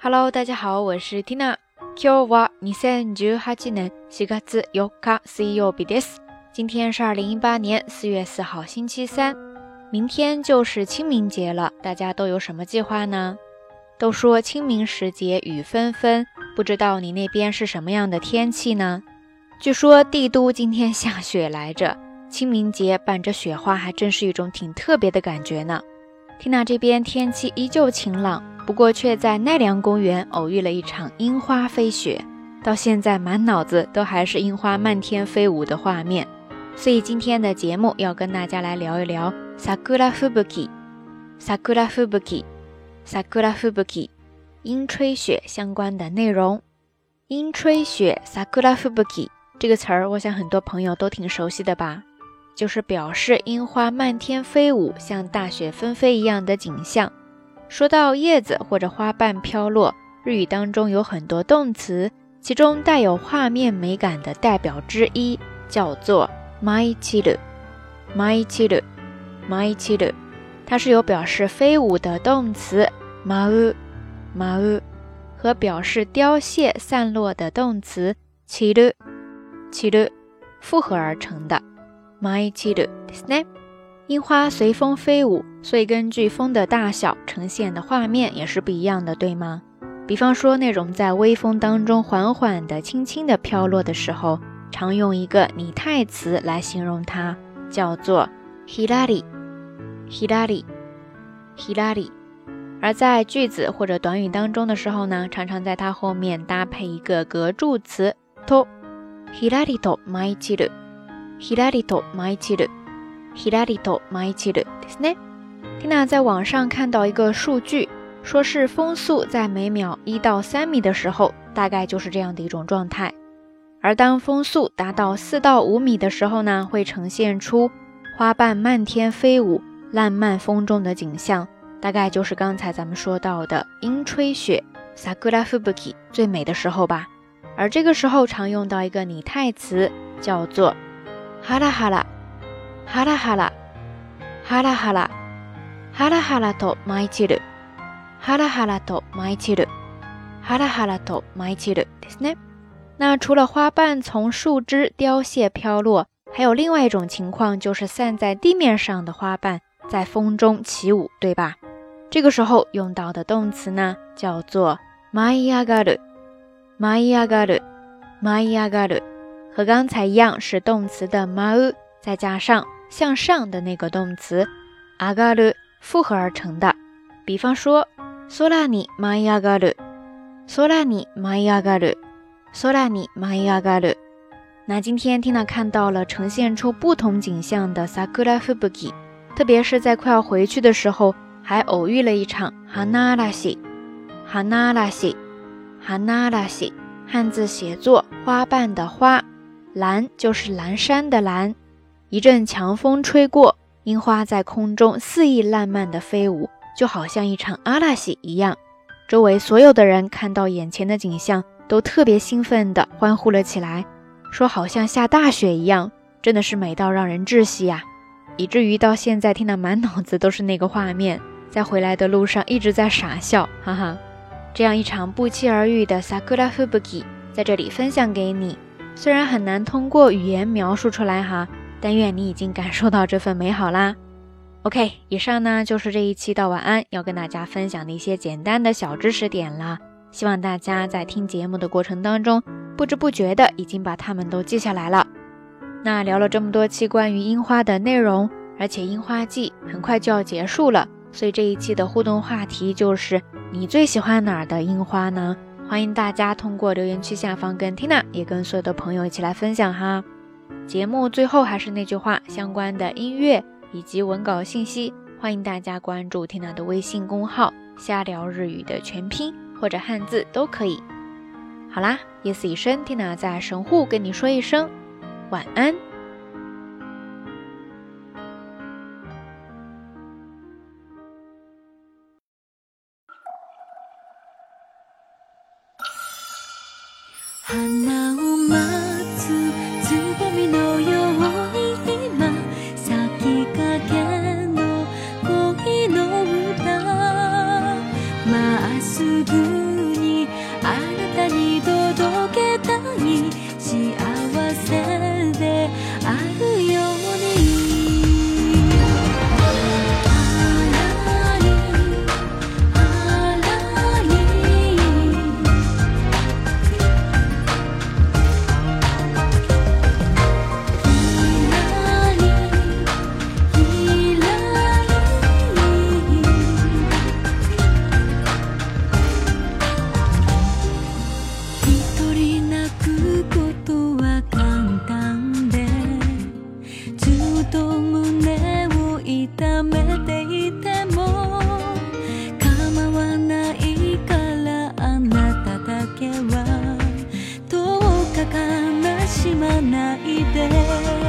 Hello，大家好，我是 Tina。今日は二千十八年四月四日水曜日です。今天是二零一八年四月四号星期三，明天就是清明节了，大家都有什么计划呢？都说清明时节雨纷纷，不知道你那边是什么样的天气呢？据说帝都今天下雪来着，清明节伴着雪花，还真是一种挺特别的感觉呢。Tina 这边天气依旧晴朗。 不过却在奈良公园偶遇了一场樱花飞雪，到现在满脑子都还是樱花漫天飞舞的画面。所以今天的节目要跟大家来聊一聊 sakura fubuki sakura fubuki sakura fubuki 樱吹雪相关的内容。樱吹雪 sakura fubuki 这个词儿，我想很多朋友都挺熟悉的吧？就是表示樱花漫天飞舞，像大雪纷飞一样的景象。说到叶子或者花瓣飘落，日语当中有很多动词，其中带有画面美感的代表之一叫做 “maichiru”，maichiru，maichiru，它是有表示飞舞的动词 “mau”，mau 和表示凋谢散落的动词 “chiru”，chiru 复合而成的 “maichiru” ですね。 樱花随风飞舞，所以根据风的大小呈现的画面也是不一样的，对吗？比方说那种在微风当中缓缓的、轻轻的飘落的时候，常用一个拟态词来形容它，叫做 hilari hilari hilari。而在句子或者短语当中的时候呢，常常在它后面搭配一个格助词 to hilari to mai chiru hilari to maichiru。Hirarito maichiru ですね。Tina 在网上看到一个数据，说是风速在每秒一到三米的时候，大概就是这样的一种状态。而当风速达到四到五米的时候呢，会呈现出花瓣漫天飞舞、烂漫风中的景象，大概就是刚才咱们说到的樱吹雪 （sakura fubuki） 最美的时候吧。而这个时候常用到一个拟态词，叫做哈拉哈拉。 哈拉哈拉，哈拉哈拉，哈拉哈拉と舞い散る。哈拉哈拉と舞い散る。哈拉哈拉と舞い散るですね。那除了花瓣从树枝凋谢飘落，还有另外一种情况，就是散在地面上的花瓣在风中起舞，对吧？这个时候用到的动词呢，叫做舞い上がる。舞い上がる。舞い上がる。和刚才一样，是动词的舞，再加上。 向上的那个动词上がる复合而成的，比方说空に舞い上がる，空に舞い上がる，空に舞い上がる。那今天听到看到了呈现出不同景象的 sakura fubuki，特别是在快要回去的时候，还偶遇了一场 hana rashi，hana rashi，hana rashi，汉字写作花瓣的花，蓝就是蓝山的蓝。 一阵强风吹过，樱花在空中肆意烂漫的飞舞，就好像一场阿拉西一样。周围所有的人看到眼前的景象，都特别兴奋地欢呼了起来，说好像下大雪一样，真的是美到让人窒息呀！以至于到现在听得满脑子都是那个画面，在回来的路上一直在傻笑，哈哈。这样一场不期而遇的 sakura fubuki 在这里分享给你，虽然很难通过语言描述出来哈。但愿你已经感受到这份美好啦。OK，以上呢就是这一期的晚安要跟大家分享的一些简单的小知识点啦。希望大家在听节目的过程当中，不知不觉的已经把它们都记下来了。那聊了这么多期关于樱花的内容，而且樱花季很快就要结束了，所以这一期的互动话题就是你最喜欢哪儿的樱花呢？欢迎大家通过留言区下方跟 Tina 也跟所有的朋友一起来分享哈。节目最后还是那句话，相关的音乐以及文稿信息，欢迎大家关注 Tina 的微信公号“瞎聊日语”的全拼或者汉字都可以。好啦，夜色已深，Tina 在神户跟你说一声晚安。ていても構わないからあなただけはどうか悲しまないで。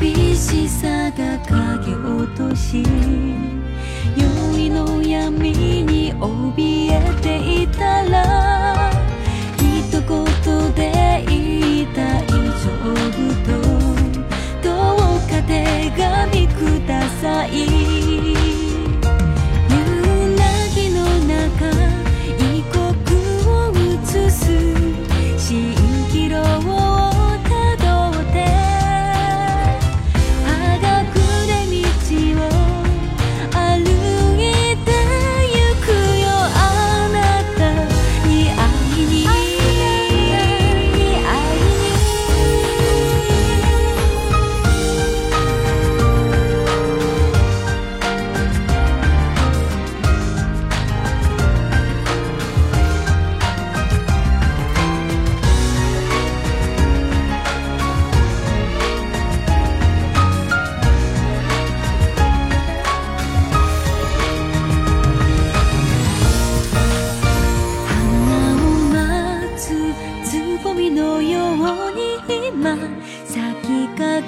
寂しさが影落とし宵の闇に怯えていたら一言で言いた「い丈夫とどうか手紙ください」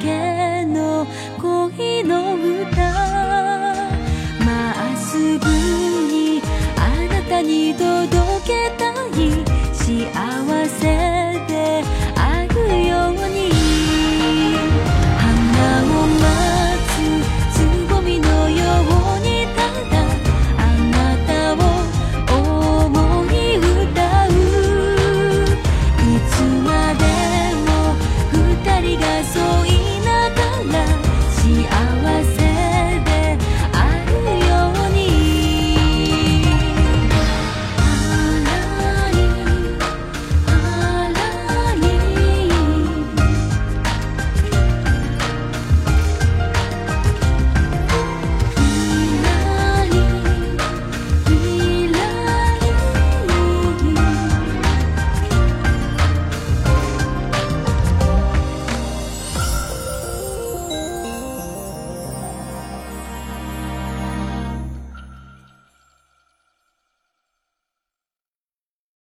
again.